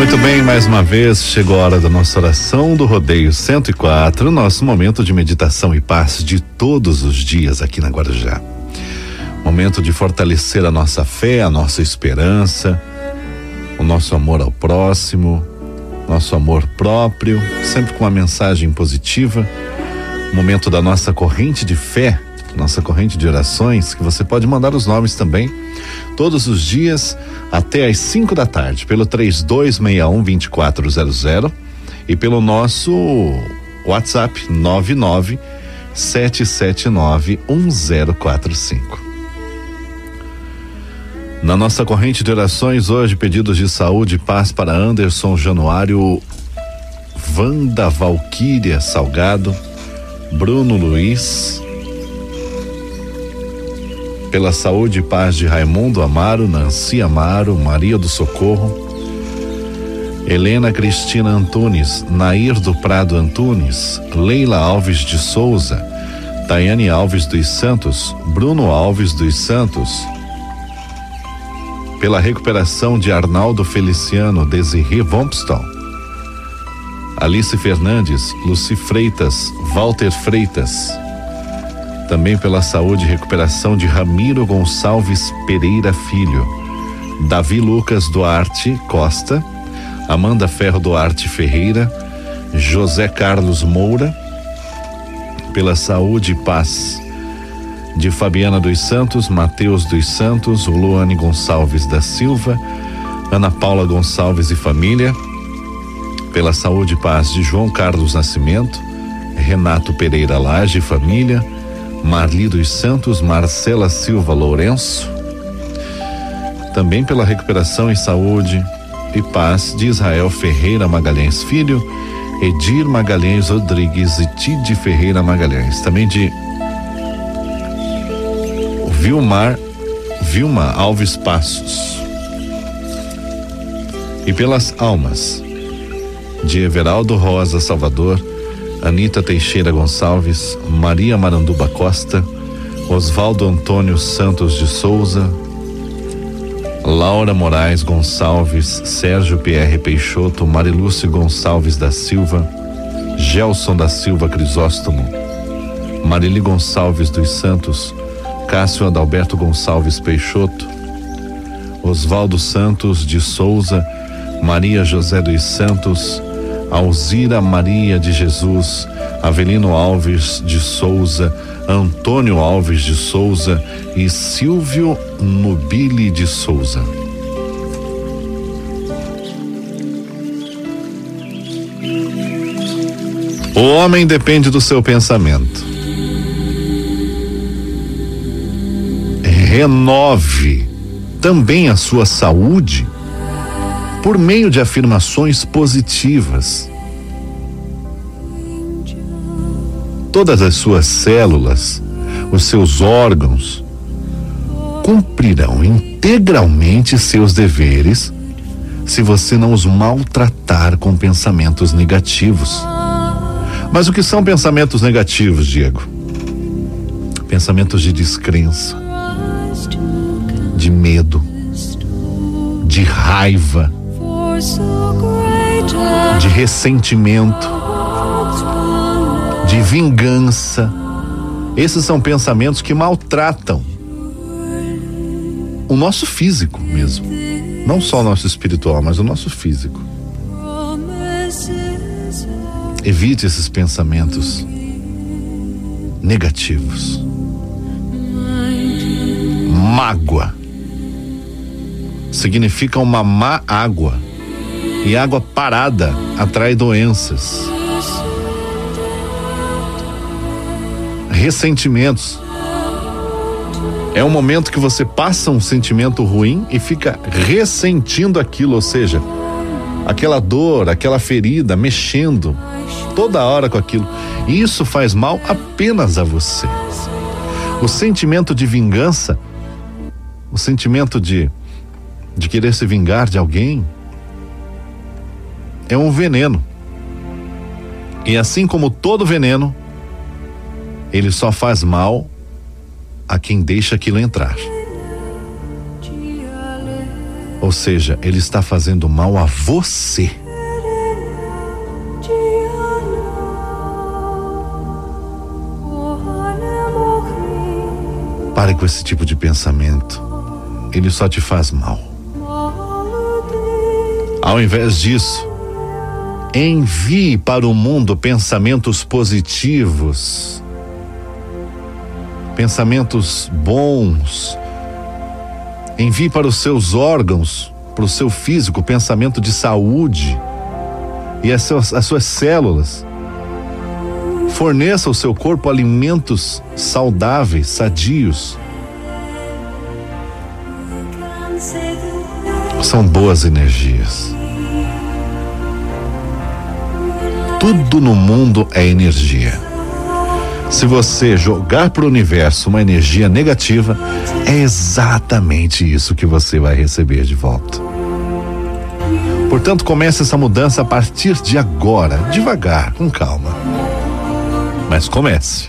Muito bem, mais uma vez chegou a hora da nossa oração do Rodeio 104, nosso momento de meditação e paz de todos os dias aqui na Guarujá. Momento de fortalecer a nossa fé, a nossa esperança, o nosso amor ao próximo, nosso amor próprio, sempre com uma mensagem positiva. Momento da nossa corrente de fé, nossa corrente de orações, que você pode mandar os nomes também todos os dias até às 5 da tarde pelo 3261 2400 e pelo nosso WhatsApp 99 779 1045. Na nossa corrente de orações hoje, pedidos de saúde e paz para Anderson Januário, Vanda Valquíria Salgado, Bruno Luiz, pela saúde e paz de Raimundo Amaro, Nancy Amaro, Maria do Socorro, Helena Cristina Antunes, Nair do Prado Antunes, Leila Alves de Souza, Tayane Alves dos Santos, Bruno Alves dos Santos, pela recuperação de Arnaldo Feliciano, Desirê Vompston, Alice Fernandes, Luci Freitas, Walter Freitas, também pela saúde e recuperação de Ramiro Gonçalves Pereira Filho, Davi Lucas Duarte Costa, Amanda Ferro Duarte Ferreira, José Carlos Moura, pela saúde e paz de Fabiana dos Santos, Mateus dos Santos, Luane Gonçalves da Silva, Ana Paula Gonçalves e família, pela saúde e paz de João Carlos Nascimento, Renato Pereira Lage e família, Marli dos Santos, Marcela Silva Lourenço, também pela recuperação em saúde e paz de Israel Ferreira Magalhães Filho, Edir Magalhães Rodrigues e Tide Ferreira Magalhães, também de Vilmar Vilma Alves Passos. E pelas almas de Everaldo Rosa Salvador, Anita Teixeira Gonçalves, Maria Maranduba Costa, Oswaldo Antônio Santos de Souza, Laura Moraes Gonçalves, Sérgio Pierre Peixoto, Marilúcio Gonçalves da Silva, Gelson da Silva Crisóstomo, Marili Gonçalves dos Santos, Cássio Adalberto Gonçalves Peixoto, Oswaldo Santos de Souza, Maria José dos Santos, Alzira Maria de Jesus, Avelino Alves de Souza, Antônio Alves de Souza e Silvio Nubile de Souza. O homem depende do seu pensamento. Renove também a sua saúde por meio de afirmações positivas. Todas as suas células, os seus órgãos, cumprirão integralmente seus deveres se você não os maltratar com pensamentos negativos. Mas o que são pensamentos negativos, Diego? Pensamentos de descrença, de medo, de raiva, de ressentimento, de vingança. Esses são pensamentos que maltratam o nosso físico mesmo. Não só o nosso espiritual, mas o nosso físico. Evite esses pensamentos negativos. Mágoa significa uma má água e água parada atrai doenças. Ressentimentos. É um momento que você passa um sentimento ruim e fica ressentindo aquilo, ou seja, aquela dor, aquela ferida, mexendo toda hora com aquilo. E isso faz mal apenas a você. O sentimento de vingança, o sentimento de, de querer se vingar de alguém, é um veneno. E assim como todo veneno, ele só faz mal a quem deixa aquilo entrar. Ou seja, ele está fazendo mal a você. Pare com esse tipo de pensamento. Ele só te faz mal. Ao invés disso, envie para o mundo pensamentos positivos, pensamentos bons. Envie para os seus órgãos, para o seu físico, pensamento de saúde e as suas, as suas células. Forneça ao seu corpo alimentos saudáveis, sadios. São boas energias. Tudo no mundo é energia. Se você jogar para o universo uma energia negativa, é exatamente isso que você vai receber de volta. Portanto, comece essa mudança a partir de agora, devagar, com calma mas comece.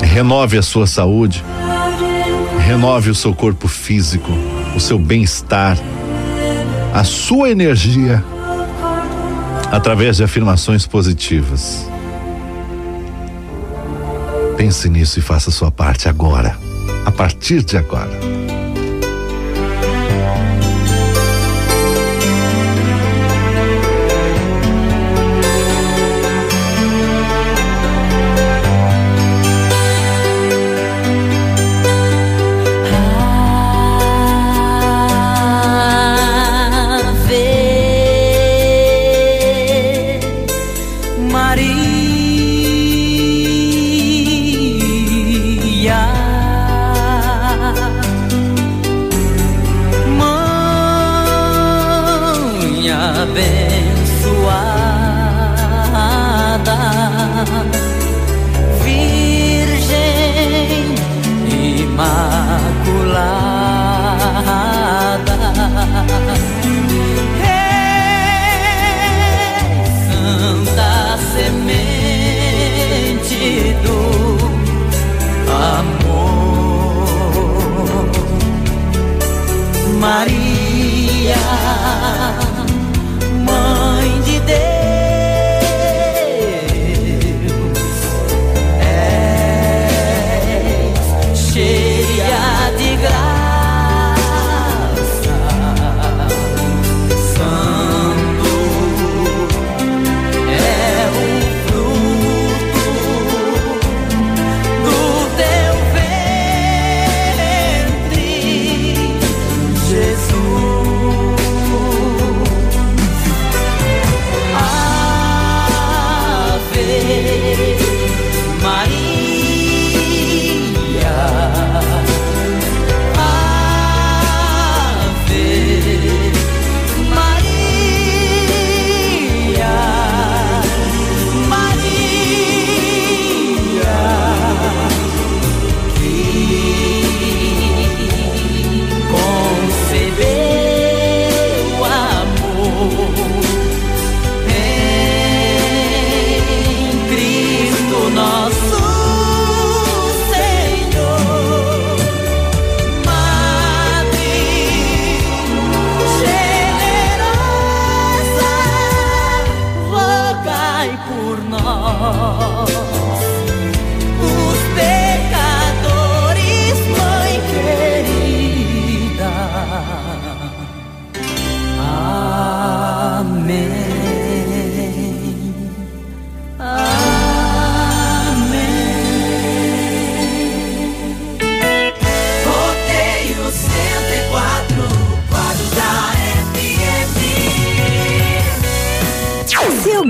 Renove a sua saúde, renove o seu corpo físico, o seu bem-estar, a sua energia, através de afirmações positivas. Pense nisso e faça sua parte agora, a partir de agora.